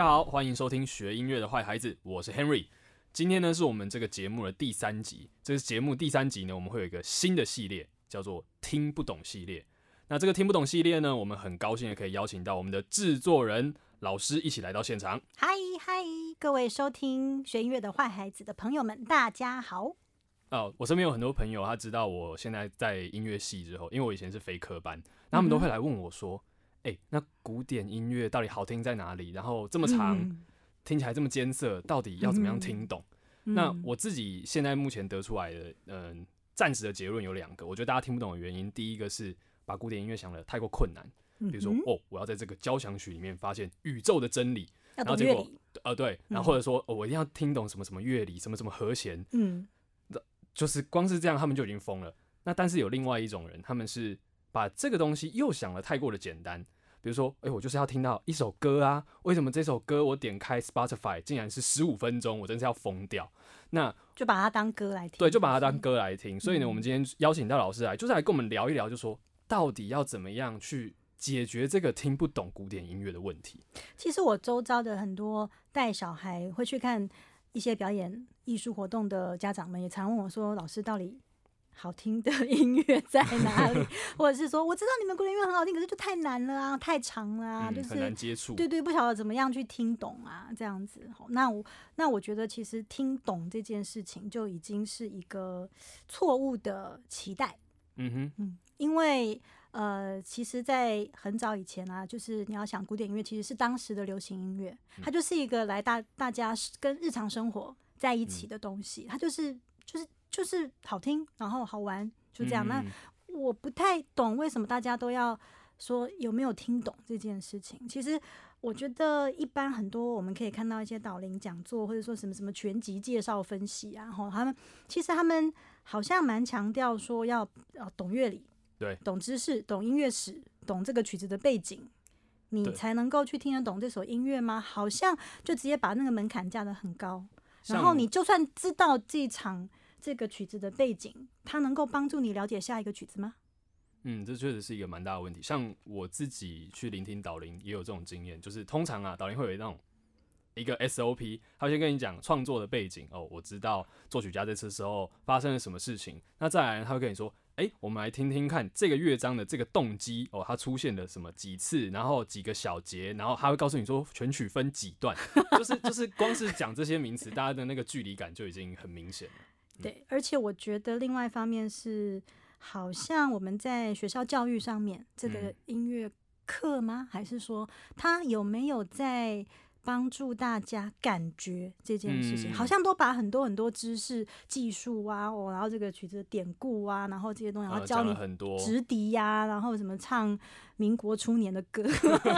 大家好，欢迎收听学音乐的坏孩子，我是 Henry。今天呢是我们这个节目的第三集，这是节目第三集呢，我们会有一个新的系列，叫做听不懂系列。那这个听不懂系列呢，我们很高兴的可以邀请到我们的制作人老师一起来到现场。嗨嗨，各位收听学音乐的坏孩子的朋友们，大家好。哦，我身边有很多朋友，他知道我现在在音乐系之后，因为我以前是非科班，那他们都会来问我说：“哎、那古典音乐到底好听在哪里？然后这么长，嗯。听起来这么艰涩，到底要怎么样听懂？”那嗯我自己现在目前得出来的，嗯、暂时的结论有两个，我觉得大家听不懂的原因，第一个是把古典音乐想的太过困难，比如说、嗯哦，我要在这个交响曲里面发现宇宙的真理，然后结果呃，对，然后或者说、哦，我一定要听懂什么什么乐理，什么什么和弦，嗯。就是光是这样，他们就已经疯了。那但是有另外一种人，他们是把这个东西又想的太过的简单。比如说，哎、我就是要听到一首歌啊，为什么这首歌我点开 Spotify 竟然是十五分钟，我真是要疯掉。那就把它当歌来听。对，就把它当歌来听。所以呢，嗯我们今天邀请到老师来，就是来跟我们聊一聊，就说到底要怎么样去解决这个听不懂古典音乐的问题。其实我周遭的很多带小孩会去看一些表演艺术活动的家长们，也常问我说：“老师，到底好听的 音乐在哪里？” 或者是说：“我知道你们古典音乐很好听，可是就太难了啊，太长了啊，嗯，就很难是。”接触。对对，不晓得怎么样去听懂啊，这样子。好，那我那我觉得其实听懂这件事情就已经是一个错误的期待。嗯哼，因为呃，其实，在很早以前啊，就是你要想古典音乐，其实是当时的流行音乐，它就是一个来大大家跟日常生活在一起的东西，它就是就是好听，然后好玩，就这样。那嗯我不太懂为什么大家都要说有没有听懂这件事情。其实我觉得一般很多我们可以看到一些导聆讲座，或者说什么什么全集介绍分析啊，然后他们其实他们好像蛮强调说要呃懂乐理，对，懂知识，懂音乐史，懂这个曲子的背景。你才能够去听得懂这首音乐吗？好像就直接把那个门槛架得很高，然后你就算知道这一场这个曲子的背景，它能够帮助你了解下一个曲子吗？嗯，这确实是一个蛮大的问题。像我自己去聆听导聆也有这种经验，就是通常啊，导聆会有那种一个 SOP，他会先跟你讲创作的背景哦，我知道作曲家这次时候发生了什么事情。那再来，他会跟你说，哎、我们来听听看这个乐章的这个动机哦，它出现了什么几次，然后几个小节，然后他会告诉你说全曲分几段，就是就是光是讲这些名词，大家的那个距离感就已经很明显了。对，而且我觉得另外一方面是，好像我们在学校教育上面，这个嗯。音乐课吗？还是说他有没有在帮助大家感觉这件事情？嗯。好像都把很多很多知识、技术啊，哦，然后这个曲子的典故啊，然后这些东西，然后教你很多，直笛呀、然后什么唱民国初年的歌，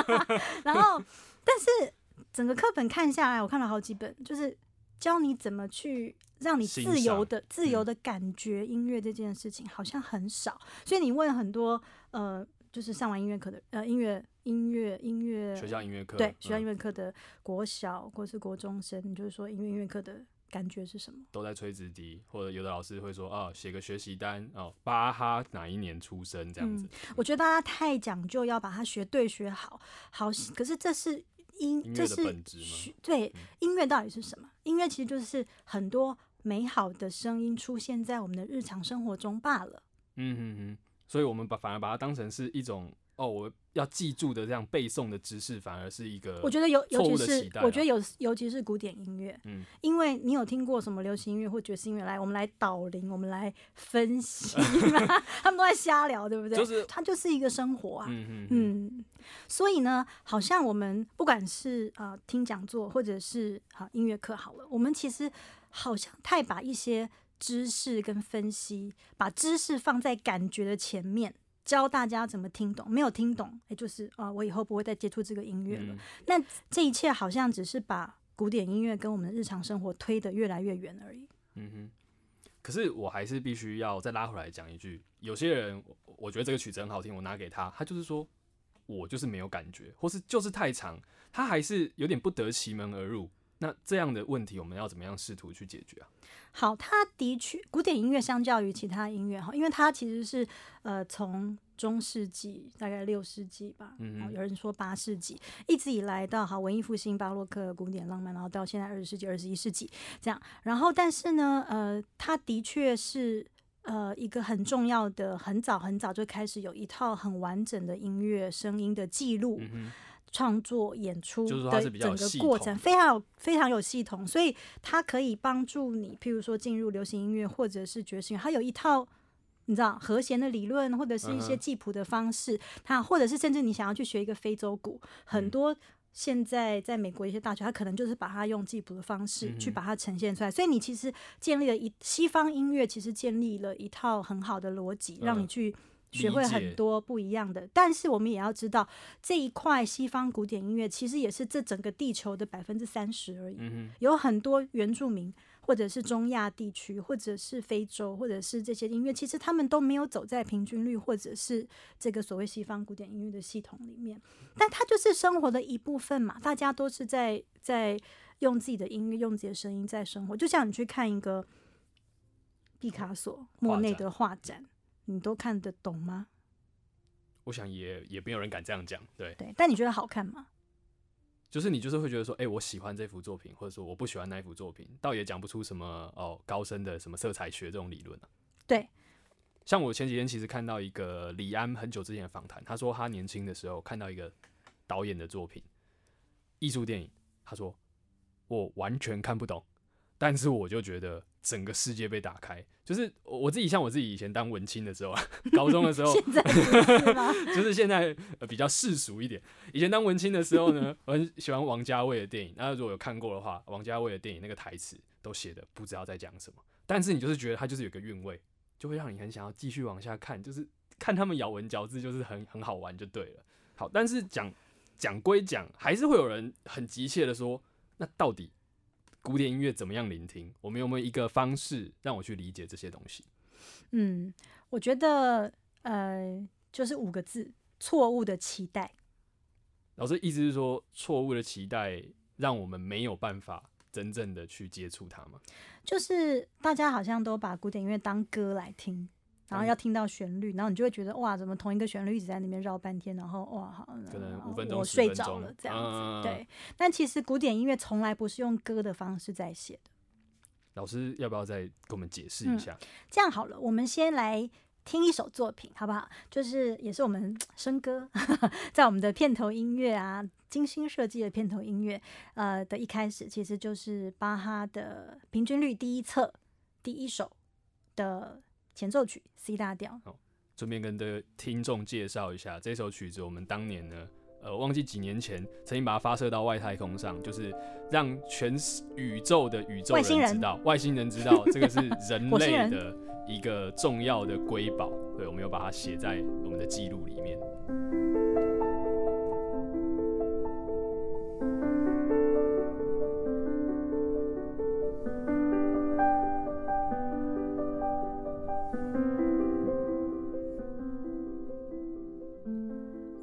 然后但是整个课本看下来，我看了好几本，就是教你怎么去让你自由的、自由的感觉音乐这件事情，好像很少。所以你问很多呃，就是上完音乐课的呃音乐音乐音乐学校音乐课对学校嗯音乐课的国小或是国中生，你就是说音乐音乐课的感觉是什么？都在吹直笛，或者有的老师会说啊，写个学习单哦，巴哈哪一年出生这样子，我觉得大家太讲究要把它学对学好，好，可是这是音，音这是本质吗学对音乐到底是什么？音乐其实就是很多美好的声音出现在我们的日常生活中罢了。嗯嗯嗯，所以我们把反而把它当成是一种哦，我要记住的这样背诵的知识，反而是一个我觉得尤尤其是我觉得有尤其是古典音乐，嗯。因为你有听过什么流行音乐或爵士音乐？来，我们来导聆，我们来分析。嘛，他们都在瞎聊，对不对？就是它就是一个生活啊。嗯所以呢，好像我们不管是呃听讲座或者是好、音乐课好了，我们其实好像太把一些知识跟分析，把知识放在感觉的前面，教大家怎么听懂。没有听懂，哎，就是啊、我以后不会再接触这个音乐了。嗯那这一切好像只是把古典音乐跟我们的日常生活推得越来越远而已。嗯哼。可是我还是必须要再拉回来讲一句，有些人我我觉得这个曲子很好听，我拿给他，他就是说我就是没有感觉，或是就是太长，他还是有点不得其门而入。那这样的问题，我们要怎么样试图去解决啊？好，它的确，古典音乐相较于其他音乐哈，因为它其实是呃从中世纪，大概六世纪吧，嗯哦有人说八世纪，一直以来到好文艺复兴、巴洛克、古典浪漫，然后到现在二十世纪、二十一世纪这样。然后，但是呢，呃，它的确是呃一个很重要的，很早很早就开始有一套很完整的音乐声音的记录。创作演出的整个过程非常有非常有系统，所以它可以帮助你，譬如说进入流行音乐或者是爵士乐，它有一套你知道和弦的理论，或者是一些记谱的方式，它或者是甚至你想要去学一个非洲鼓，很嗯。多。现在在美国一些大学，它可能就是把它用记谱的方式去把它呈现出来，所以你其实建立了一西方音乐，其实建立了一套很好的逻辑，让你嗯。去学会很多不一样的。但是我们也要知道，这一块西方古典音乐其实也是这整个地球的百分之三十而已。嗯哼，有很多原住民，或者是中亚地区，或者是非洲，或者是这些音乐，其实他们都没有走在平均率或者是这个所谓西方古典音乐的系统里面，但它就是生活的一部分嘛。大家都是在在用自己的音乐，用自己的声音在生活。就像你去看一个毕卡索、莫内的画展，你都看得懂吗？我想也也没有人敢这样讲，对，对，但你觉得好看吗？就是你就是会觉得说，哎、我喜欢这幅作品，或者说我不喜欢那一幅作品，倒也讲不出什么哦高深的什么色彩学这种理论啊。对，像我前几天其实看到一个李安很久之前的访谈，他说他年轻的时候看到一个导演的作品，艺术电影，他说我完全看不懂，但是我就觉得整个世界被打开。就是我我自己像我自己以前当文青的时候啊，高中的时候？就是现在、呃、比较世俗一点。以前当文青的时候呢，我很喜欢王家卫的电影。那如果有看过的话，王家卫的电影那个台词都写的不知道在讲什么，但是你就是觉得他就是有个韵味，就会让你很想要继续往下看，就是看他们咬文嚼字，就是很很好玩就对了。好，但是讲讲归讲，还是会有人很急切的说，那到底古典音乐怎么样聆听？我们有没有一个方式让我去理解这些东西？嗯，我觉得呃，就是五个字：错误的期待。老师意思是说，错误的期待让我们没有办法真正的去接触它吗？就是大家好像都把古典音乐当歌来听，然后嗯要听到旋律，然后你就会觉得哇，怎么同一个旋律一直在那边绕半天，然后哇，好，可能呃五分钟10我睡着了这样子。嗯对，但其实古典音乐从来不是用歌的方式在写的。老师要不要再给我们解释一嗯下？这样好了，我们先来听一首作品，好不好？就是也是我们生歌，在我们的片头音乐啊，精心设计的片头音乐，呃的一开始，其实就是巴哈的平均律第一册第一首的前奏曲 C 大调。顺便跟的听众介绍一下，这首曲子我们当年呢，呃，忘记几年前曾经把它发射到外太空上，就是让全宇宙的宇宙人人知道，外星人知道这个是人类的一个重要的瑰宝。对，我们有把它写在我们的记录里面。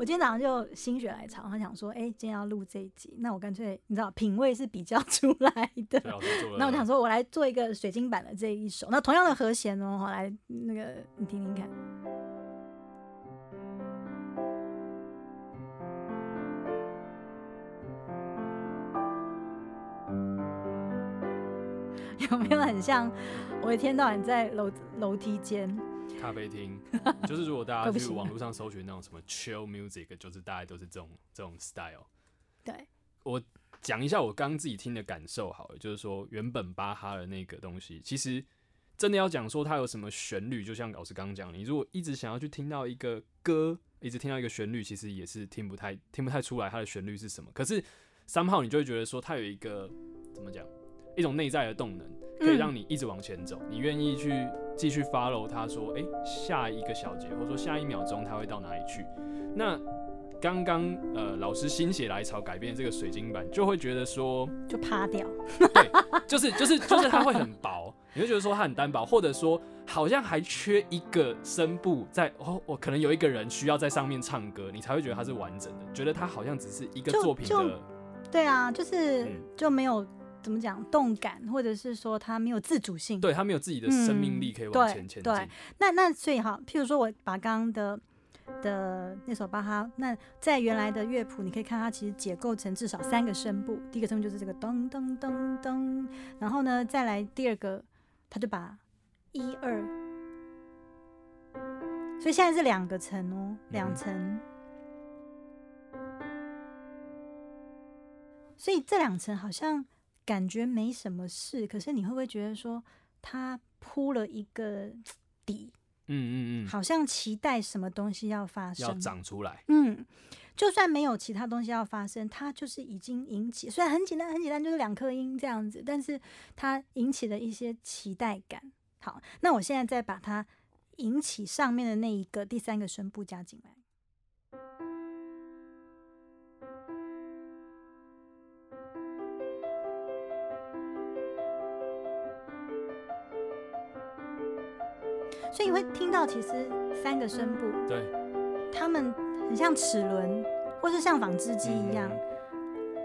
今天早上就心血来潮，他想说，哎、今天要录这一集，那我干脆你知道品味是比较 出来的那我想说，我来做一个水晶版的这一首，那同样的和弦哦，我来那个你听听看。有没有很像我一天到晚在楼楼梯间？咖啡厅，就是如果大家去网络上搜寻那种什么 chill music，就是大概都是这种这种 style。对，我讲一下我刚刚自己听的感受好了，就是说原本巴哈的那个东西，其实真的要讲说它有什么旋律，就像老师刚刚讲，你如果一直想要去听到一个歌，一直听到一个旋律，其实也是听不太听不太出来它的旋律是什么。可是三号你就会觉得说它有一个怎么讲，一种内在的动能，可以让你一直往前走，你愿意去继续 follow 他说，诶，下一个小节或者说下一秒钟他会到哪里去？那刚刚呃老师心血来潮改变这个水晶版，就会觉得说，就趴掉。对就是就是就是它会很薄，你会觉得说它很单薄，或者说好像还缺一个声部在哦，我可能有一个人需要在上面唱歌，你才会觉得它是完整的，觉得它好像只是一个作品的，对啊，就是嗯就没有怎么讲动感，或者是说他没有自主性。对，他没有自己的生命力可以往前前进。嗯对那那所以哈，譬如说我把刚刚的的那首巴哈，那在原来的乐谱，你可以看它其实解构成至少三个声部。第一个声部就是这个噔噔噔噔，然后呢，再来第二个，他就把一二，所以现在是两个层哦，两层。所以这两层好像感觉没什么事，可是你会不会觉得说他铺了一个底？嗯嗯嗯，好像期待什么东西要发生，要长出来。嗯，就算没有其他东西要发生，它就是已经引起，虽然很简单很简单，就是两颗音这样子，但是它引起了一些期待感。好，那我现在再把它引起上面的那一个第三个声部加进来。你会听到，其实三个声部，对，他们很像齿轮，或是像纺织机一样，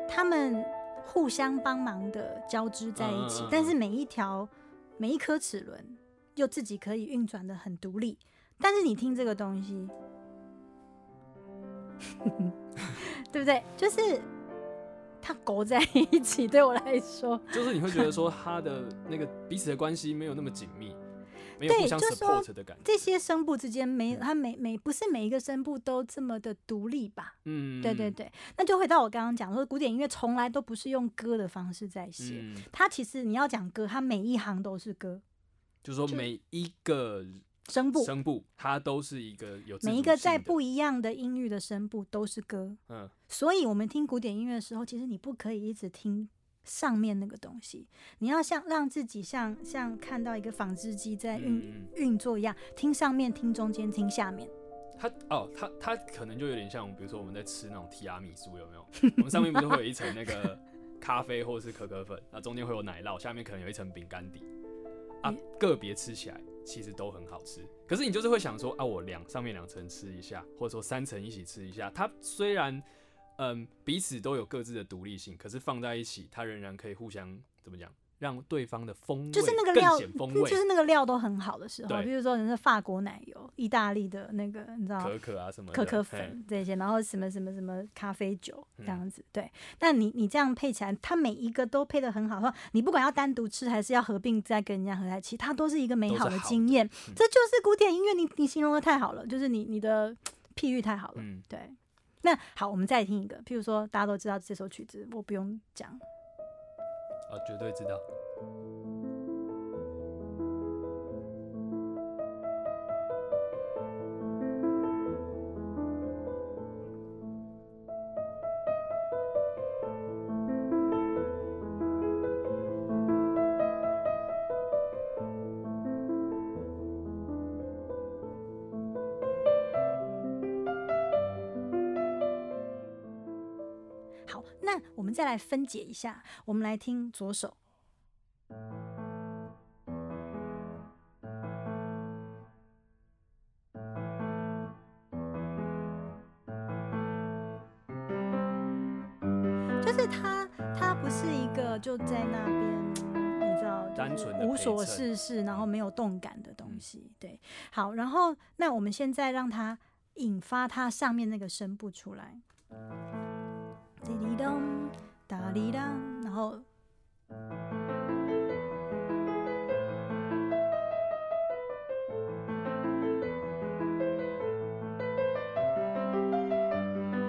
他们互相帮忙的交织在一起，但是每一条、每一颗齿轮又自己可以运转的很独立。但是你听这个东西，对不对？就是它勾在一起，对我来说，就是你会觉得说，它的那个彼此的关系没有那么紧密。对，就是说这些声部之间没，它每每不是每一个声部都这么的独立吧？嗯，对对对，那就回到我刚刚讲说，古典音乐从来都不是用歌的方式在写，它其实你要讲歌，它每一行都是歌，就是说每一个声部声部它都是一个有每一个在不一样的音域的声部都是歌，嗯，所以我们听古典音乐的时候，其实你不可以一直听。上面那个东西，你要像让自己像像看到一个纺织机在运运作一样，听上面，听中间，听下面。它哦，它它可能就有点像，比如说我们在吃那种提拉米苏，有没有？我们上面不是会有一层那个 咖啡或者是可可粉，那中间会有奶酪，下面可能有一层饼干底啊。个别吃起来其实都很好吃，可是你就是会想说啊，我两上面两层吃一下，或者说三层一起吃一下。它虽然。嗯，彼此都有各自的独立性，可是放在一起，它仍然可以互相怎么讲，让对方的风味就是那个料，就是那个料都很好的时候，比如说人家法国奶油、意大利的那个，你知道可可啊什么可可粉这些，然后什么什么什么咖啡酒这样子，对。但你你这样配起来，它每一个都配的很好，说你不管要单独吃还是要合并再跟人家合在一起，它都是一个美好的经验。这就是古典音乐，你你形容的太好了，就是你你的 譬喻太好了，嗯对。那好，我们再听一个。譬如说，大家都知道这首曲子，我不用讲。啊，绝对知道。我们再来分解一下，我们来听左手，就是它，它不是一个就在那边，你知道，单纯无所事事，然后没有动感的东西。对，好，然后那我们现在让它引发它上面那个声部出来。滴滴咚，哒滴当，然后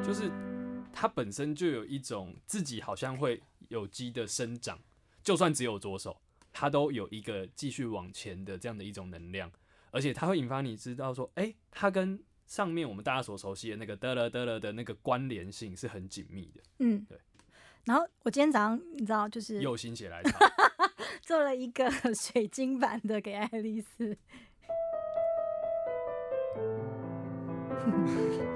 就是它本身就有一种自己好像会有机的生长，就算只有左手，它都有一个继续往前的这样的一种能量，而且它会引发你知道说，哎，它跟。上面我们大家所熟悉的那个得了得了的那个关联性是很紧密的。嗯，对。然后我今天早上你知道就是又心血来潮 做了一个水晶版的给爱丽丝。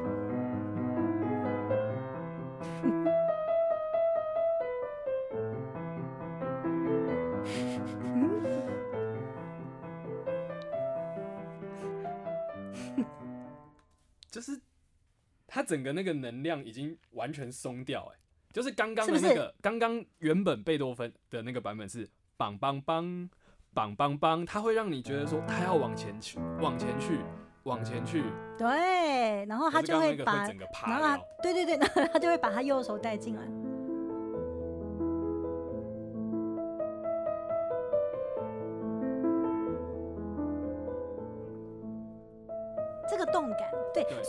它整个那个能量已经完全松掉，哎，就是刚刚的那个，刚刚原本贝多芬的那个版本是梆梆梆梆梆梆，他会让你觉得说他要往前去，往前去，往前去，对，然后他 就会把，整个趴然后。对对对，然后他就会把他右手带进来。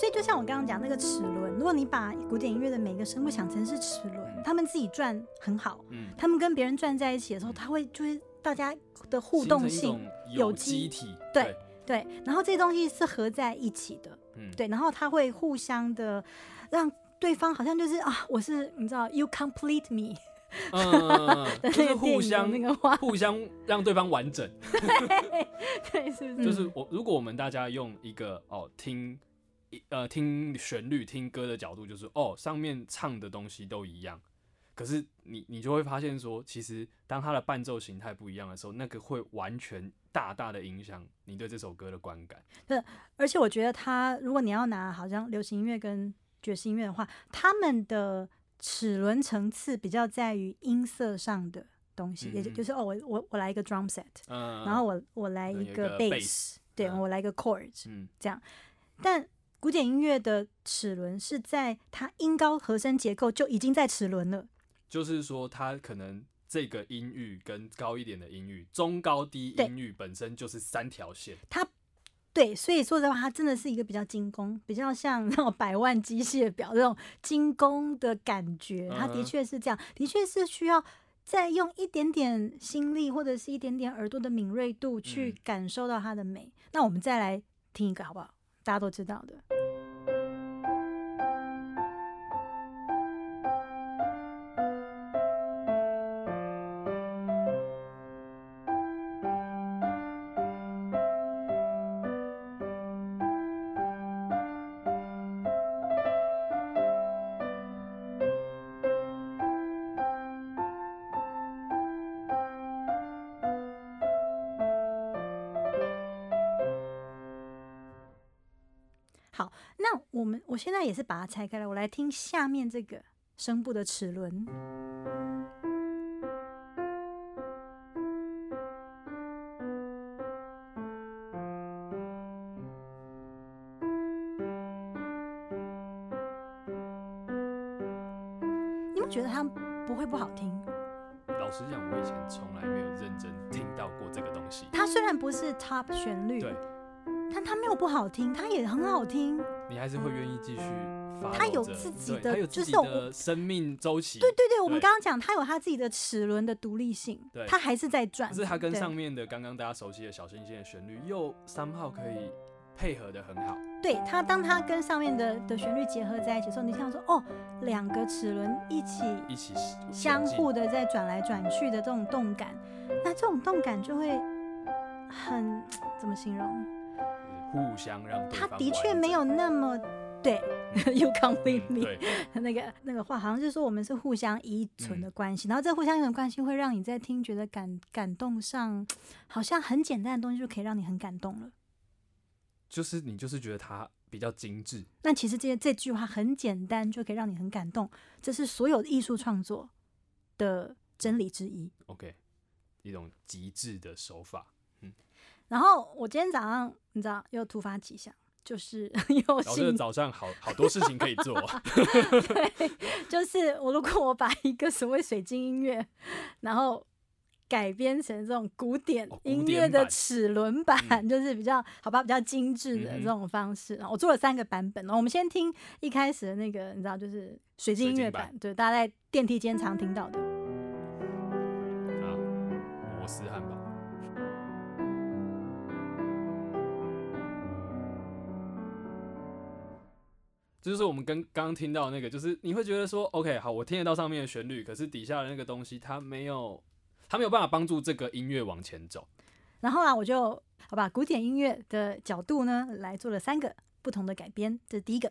所以就像我刚刚讲那个齿轮，如果你把古典音乐的每个声部想成是齿轮，嗯他们自己转很好，嗯，他们跟别人转在一起的时候，他会就是大家的互动性有有机机体，对对，然后这些东西是合在一起的，嗯，对，然后他会互相的让对方好像就是啊，我是你知道，you complete me 嗯，就是那个互相那个话，互相让对方完整。对，是不是？就是我，如果我们大家用一个哦听一呃听旋律、听歌的角度，就是哦上面唱的东西都一样，可是你你就会发现说，其实当它的伴奏形态不一样的时候，那个会完全大大的影响你对这首歌的观感。而且我觉得它，如果你要拿好像流行音乐跟爵士音乐的话，他们的齿轮层次比较在于音色上的东西，也就是哦，我我我来一个 drum set，、嗯，然后我我来一个有一个 bass，bass，对、嗯。我来一个 chords，嗯。但古典音乐的齿轮是在它音高和声结构就已经在齿轮了，就是说它可能。这个音域跟高一点的音域，中高低音域本身就是三条线，它对，所以说实话，它真的是一个比较精工，比较像那种百万机械表这种精工的感觉。它的确是这样，的确是需要再用一点点心力或者是一点点耳朵的敏锐度去嗯感受到它的美。那我们再来听一个好不好？大家都知道的。我们我现在也是把它拆开来，我来听下面这个声部的齿轮。你们觉得它不会不好听？老实讲，我以前从来没有认真听到过这个东西。它虽然不是 top 旋律，对，但它没有不好听，它也很好听。你还是会愿意继续发。它有自己的就是生命周期。对对对，我们对刚刚讲，它有它自己的齿轮的独立性对，它还是在转。可是它跟上面的刚刚大家熟悉的小星星的旋律又三号可以配合的很好。对它，当它跟上面的的旋律结合在一起的时候，你听到说哦，两个齿轮一起一起相互的在转来转去的这种动感，那这种动感就会很怎么形容？互相让对它方的确没有那么对，you complete me，、对，那个那个话好像就是说我们是互相依存的关系，然后这互相依存的关系会让你在听觉的感感动上，好像很简单的东西就可以让你很感动了。就是你就是觉得它比较精致，那其实这些这句话很简单，就可以让你很感动，这是所有艺术创作的真理之一。OK，一种极致的手法。然后我今天早上你知道又突发奇想，就是 又然后这早上好好多事情可以做，对就是我如果我把一个所谓水晶音乐，然后改编成这种古典音乐的齿轮版，嗯。就是比较好吧，比较精致的这种方式。我做了三个版本，然后我们先听一开始的那个，你知道，就是水晶音乐版版，对，大家在电梯间常听到的。啊，摩斯汉这就是我们跟刚刚听到那个，就是你会觉得说，OK，好，我听得到上面的旋律，可是底下的那个东西，它没有，它没有办法帮助这个音乐往前走。然后啊，我就好吧，古典音乐的角度呢，来做了三个不同的改编。这是第一个。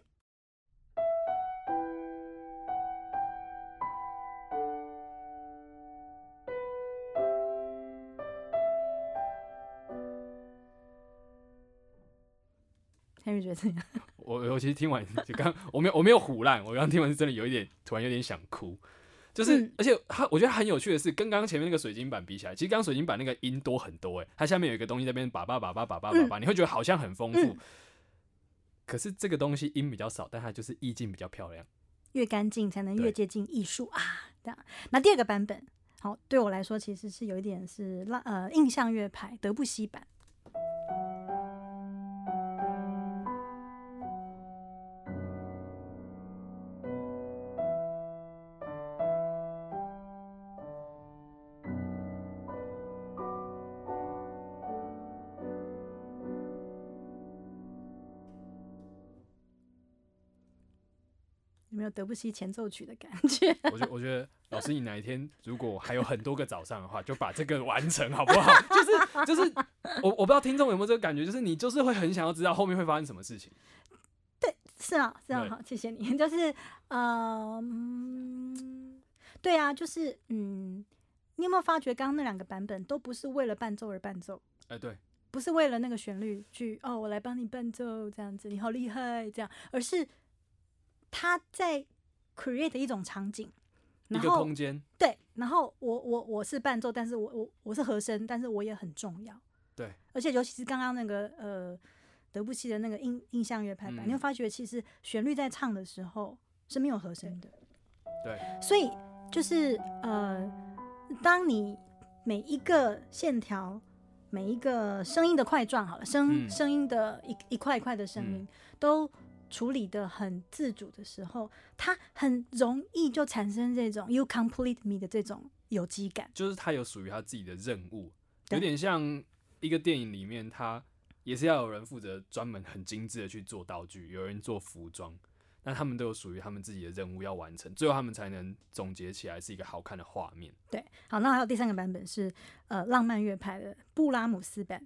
Henry 觉得怎样？我我其实听完就刚我没有我没有胡烂，我刚听完是真的有一点突然有点想哭，就是、嗯而且它我觉得很有趣的是，跟刚刚前面那个水晶版比起来，其实刚刚水晶版那个音多很多哎，它下面有一个东西在那边叭叭叭叭叭叭叭叭，你会觉得好像很丰富。嗯可是这个东西音比较少，但它就是意境比较漂亮。越干净才能越接近艺术啊。这样，那第二个版本，好，对我来说其实是有一点是浪呃印象乐派德布西版。德布西前奏曲的感觉？我觉我觉得老师，你哪一天如果还有很多个早上的话，就把这个完成好不好？就是就是，我我不知道听众有没有这个感觉，就是你就是会很想要知道后面会发生什么事情。对是啊，是啊，好，谢谢你。就是，呃，嗯，对啊，就是，嗯，你有没有发觉刚刚那两个版本都不是为了伴奏而伴奏，哎、对，不是为了那个旋律去哦，我来帮你伴奏这样子，你好厉害这样，而是他在 create 一种场景，一个然后空间，对，然后我我我是伴奏，但是我我我是和声，但是我也很重要。对，而且尤其是刚刚那个呃德布西的那个印印象乐派版，你会嗯发觉其实旋律在唱的时候是没有和声的。对，所以就是呃，当你每一个线条、每一个声音的块状，好了，声、嗯。声音的一一块一块的声音、嗯。都处理的很自主的时候，他很容易就产生这种 “you complete me” 的这种有机感。就是他有属于他自己的任务，有点像一个电影里面，他也是要有人负责专门很精致的去做道具，有人做服装，那他们都有属于他们自己的任务要完成，最后他们才能总结起来是一个好看的画面。对，好，那还有第三个版本是呃浪漫乐派的布拉姆斯版。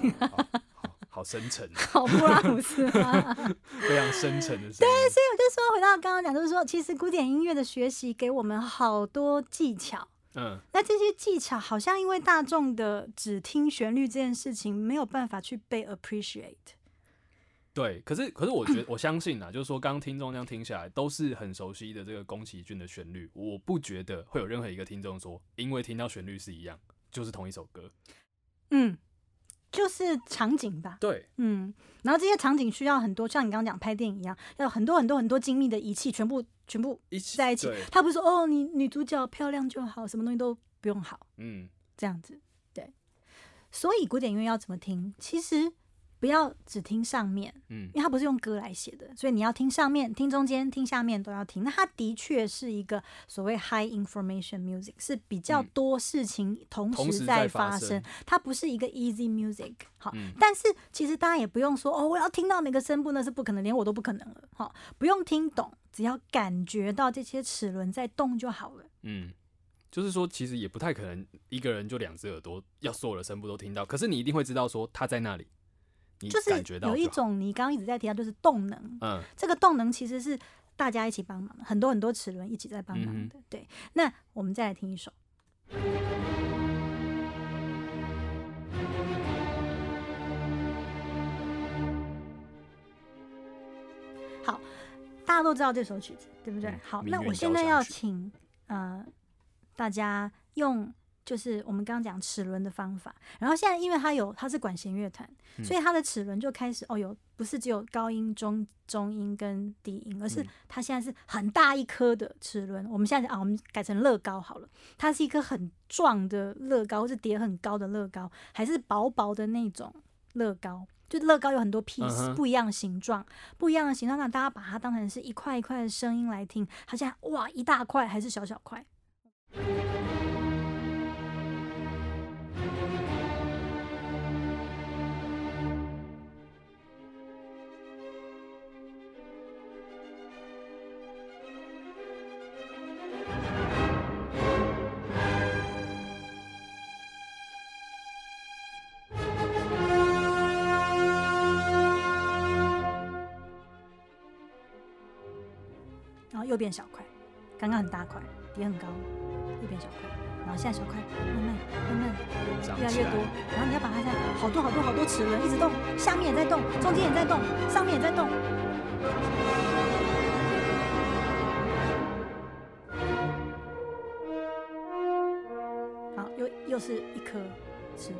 好好好深沉，好，布拉姆斯吗？非常深沉的对，所以。我就说回到刚刚讲，就是说，其实古典音乐的学习给我们好多技巧。嗯，那这些技巧好像因为大众的只听旋律这件事情没有办法去被 appreciate。对。可是可是我觉得我相信啊，就是说刚刚听众这样听下来都是很熟悉的这个宫崎骏的旋律，我不觉得会有任何一个听众说，因为听到旋律是一样，就是同一首歌。嗯，就是场景吧。对，嗯，然后这些场景需要很多，像你刚刚讲拍电影一样，要很多很多很多精密的仪器，全部全部在一起。他不是说哦，你女主角漂亮就好，什么东西都不用好，嗯，这样子。对，所以古典音乐要怎么听？其实不要只听上面，嗯因为它不是用歌来写的，所以你要听上面、听中间、听下面都要听。那它的确是一个所谓 high information music，是比较嗯多事情同同时时在发发生，生它不是一个 easy music。好，嗯但是其实大家也不用说哦，我要听到哪个声部，那是不可能，连我都不可能了。好，不用听懂，只要感觉到这些齿轮在动就好了。嗯，就是说其实也不太可能一个人就两只耳朵要所有的声部都听到，可是你一定会知道说他在那里，你就是感觉到有一种你刚刚一直在提到，就是动能。嗯这个动能其实是大家一起帮忙，很多很多齿轮一起在帮忙嗯的。对，那我们再来听一首。好，大家都知道这首曲子，对不对？嗯好，那我现在要请呃大家用就是我们刚刚讲齿轮的方法，然后现在因为它有它是管弦乐团，嗯所以它的齿轮就开始哦有不是只有高音、中中音跟低音，而是嗯它现在是很大一颗的齿轮。我们现在啊，我们改成乐高好了，它是一颗很壮的乐高，或是叠很高的乐高，还是薄薄的那种乐高。就乐高有很多 piece，、不一样的形状，不一样的形状，那大家把它当成是一块一块的声音来听。它现在哇一大块还是小小块？又变小块，刚刚很大块，也很高，又变小块，然后现在小块慢慢慢慢越来越多，然后你要把它在好多好多好多齿轮一直动，下面也在动，中间也在动，上面也在动。好又又是一颗齿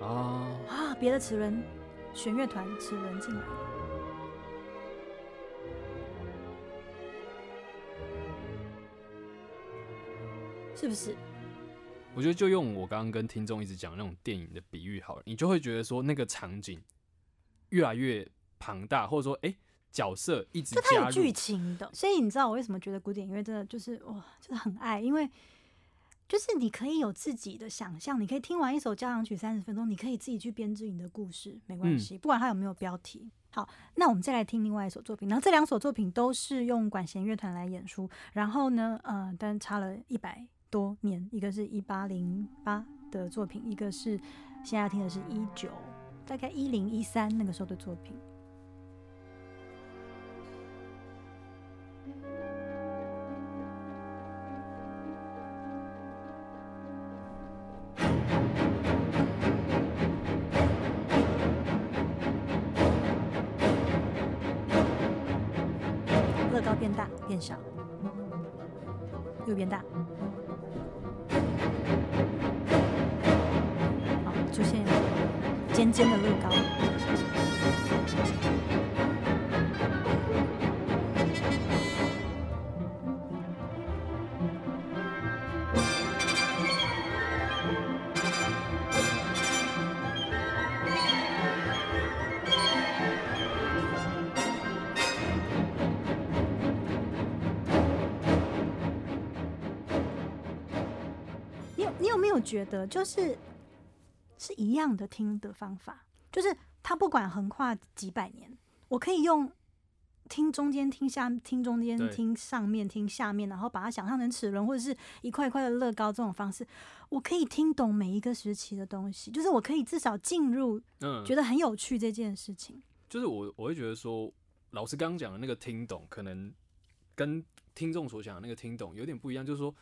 啊，啊，别的齿轮弦乐团齿轮进来是不是？我觉得就用我刚刚跟听众一直讲那种电影的比喻好了，你就会觉得说那个场景越来越庞大，或者说哎、诶角色一直就它有剧，情的，所以你知道我为什么觉得古典音乐真的就是哇，就是很爱，因为就是你可以有自己的想象，你可以听完一首交响曲三十分钟，你可以自己去编织你的故事，没关系，不管它有没有标题。好，那我们再来听另外一首作品，然后这两首作品都是用管弦乐团来演出，然后呢，呃，但差了一百多年，一个是一八零八的作品，一个是现在听的是一九大概一零一三那个时候的作品。乐高变大变小，又变大。尖尖的乐高。你有你有没有觉得，就是一样的听的方法？就是它不管横跨几百年，我可以用听中间、听下、听中间、听上面、听下面，然后把它想象成齿轮或者是一块一块的乐高这种方式，我可以听懂每一个时期的东西，就是我可以至少进入，嗯，觉得很有趣这件事情。就是我我会觉得说，老师刚刚讲的那个听懂，可能跟听众所讲的那个听懂有点不一样，就是说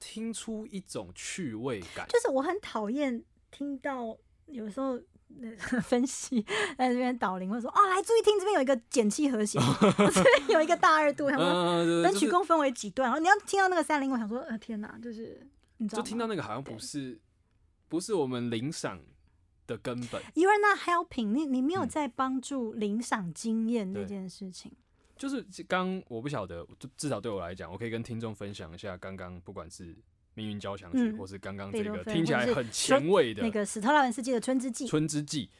听出一种趣味感。就是我很讨厌听到有时候。呃 分析在这边导铃，或者说哦，来注意听，这边有一个减气和弦，这边有一个大二度，想说嗯，对对就是本曲共分为几段，然后你要听到那个三零，我想说，呃，天哪，就是你知道就听到那个好像不是不是我们领赏的根本，You are not helping，你你没有嗯在帮助领赏经验这件事情。就是刚我不晓得，就至少对我来讲，我可以跟听众分享一下刚刚不管是命运交响曲，嗯或是刚刚这个听起来很前卫的那个史特拉文斯基的《春之祭》，春之祭，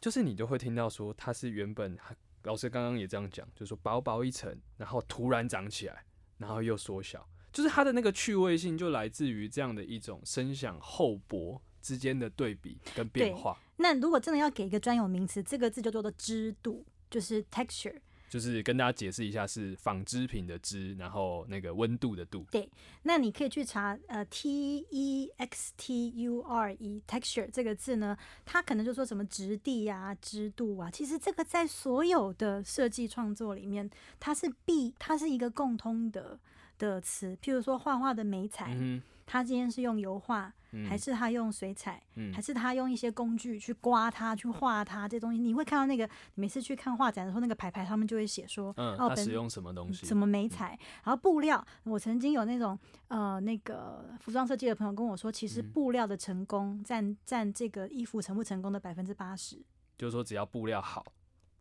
就是你都会听到说它是原本老师刚刚也这样讲，就是说薄薄一层，然后突然长起来，然后又缩小，就是它的那个趣味性就来自于这样的一种声响厚薄之间的对比跟变化。那如果真的要给一个专有名词，这个字就叫做织度，就是 texture。就是跟大家解释一下，是纺织品的织，然后那个温度的度。对那你可以去查呃 T E X T U R E texture 这个字呢，它可能就说什么质地啊、织度啊，其实这个在所有的设计创作里面，它是必它是一个共通的的词。譬如说画画的美彩，嗯它今天是用油画，哼，还是他用水彩，嗯还是他用一些工具去刮它、去画它这东西，你会看到那个每次去看画展的时候，那个牌牌他们就会写说，嗯，哦，本使用什么东西？什么美彩，然后布料。我曾经有那种呃那个服装设计的朋友跟我说，其实嗯布料的成功占占这个衣服成不成功的百分之八十，就是说只要布料好，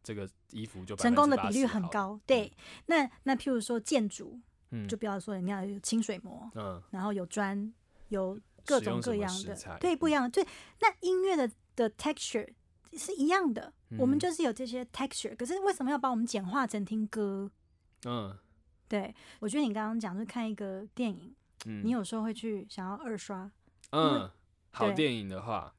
这个衣服就成功的比率。很高。对，那那譬如说建筑，嗯，就不要说人家有清水模，嗯，然后有砖，有各种各样的，对，不一样的。对，那音乐的的 texture 是一样的，我们嗯就是有这些 texture，可是为什么要把我们简化成听歌？嗯对我觉得你刚刚讲，就是看一个电影，嗯，你有时候会去想要二刷，嗯，好电影的话，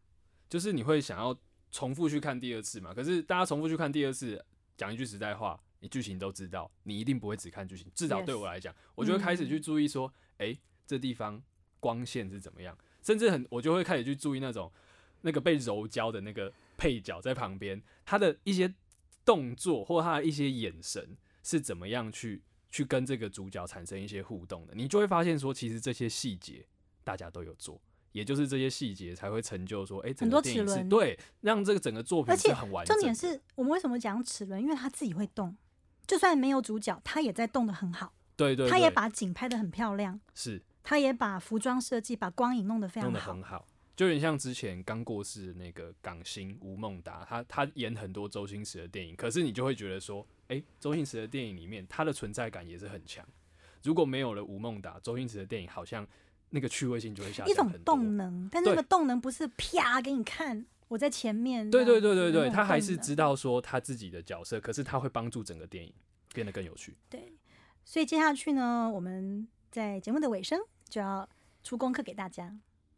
就是你会想要重复去看第二次嘛。可是大家重复去看第二次，讲一句实在话，你剧情都知道，你一定不会只看剧情。至少对我来讲，我就会开始去注意说，哎、这地方光线是怎么样，甚至很我就会开始去注意那种那个被柔焦的那个配角在旁边，他的一些动作或他的一些眼神是怎么样去去跟这个主角产生一些互动的，你就会发现说，其实这些细节大家都有做。也就是这些细节才会成就说，哎、整很多齿轮对，让这个整个作品而且是很完整。重点是我们为什么讲齿轮？因为它自己会动，就算没有主角，它也在动的很好，对对对，它也把景拍的很漂亮。是他也把服装设计、把光影弄得非常弄得好。很好，就有点像之前刚过世的那个港星吴孟达，他他演很多周星驰的电影，可是你就会觉得说，诶，周星驰的电影里面他的存在感也是很强。如果没有了吴孟达，周星驰的电影好像那个趣味性就会下降一种降很多。动能，但那对个动能不是啪给你看，我在前面。对对对对对，他还是能知道说他自己的角色，可是他会帮助整个电影变得更有趣。对，所以接下去呢，我们在节目的尾声就要出功课给大家。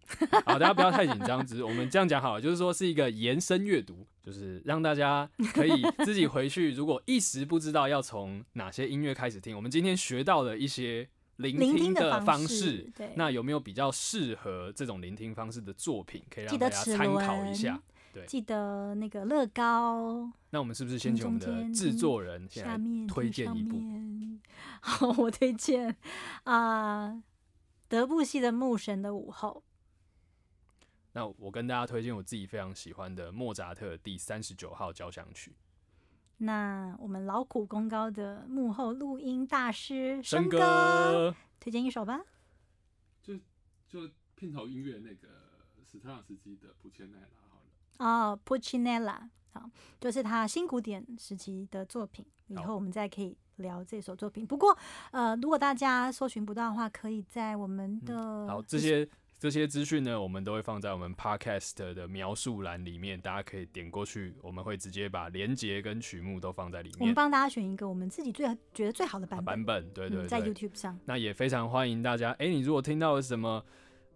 好，大家不要太紧张，只是我们这样讲好了，就是说是一个延伸阅读，就是让大家可以 自己回去，如果一时不知道要从哪些音乐开始听，我们今天学到了一些聆聆听的方式，对，那有没有比较适合这种聆听方式的作品，可以让大家参考一下？对记得那个乐高那我们是不是先请我们的制作人先来下面推荐一部？好，我推荐啊、德布西的《牧神的午后那我跟大家推荐我自己非常喜欢的莫扎特第三十九号交响曲，》。那我们劳苦功高的幕后录音大师生哥，推荐一首吧。就就片头音乐那个史特拉斯基的《普切奈拉》好了。哦 e l l a 好，就是他新古典时期的作品。以后我们再可以聊这首作品。不过，呃，如果大家搜寻不到的话，可以在我们的、嗯好，这些这些资讯呢，我们都会放在我们 podcast 的描述栏里面，大家可以点过去，我们会直接把连接跟曲目都放在里面。我们帮大家选一个我们自己最觉得最好的版本，版本，对对嗯，在。YouTube 上。那也非常欢迎大家，哎、你如果听到了什么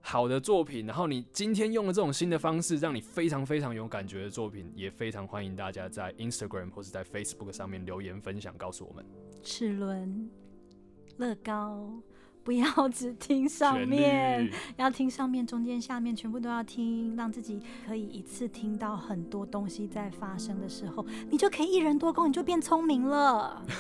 好的作品，然后你今天用了这种新的方式，让你非常非常有感觉的作品，也非常欢迎大家在 Instagram 或是在 Facebook 上面留言分享，告诉我们。齿轮、乐高，不要只听上面，要听上面、中间、下面，全部都要听，让自己可以一次听到很多东西在发生的时候，你就可以一人多功，你就变聪明了。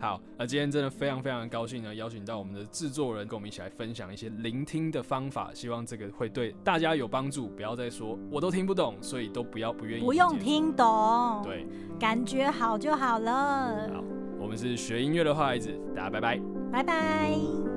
好，那今天真的非常非常高兴呢，邀请到我们的制作人跟我们一起来分享一些聆听的方法，希望这个会对大家有帮助。不要再说我都听不懂，所以都不要不愿意不用。听懂，对，感觉好就好了。好，我们是学音乐的坏孩子，大家拜拜。拜拜。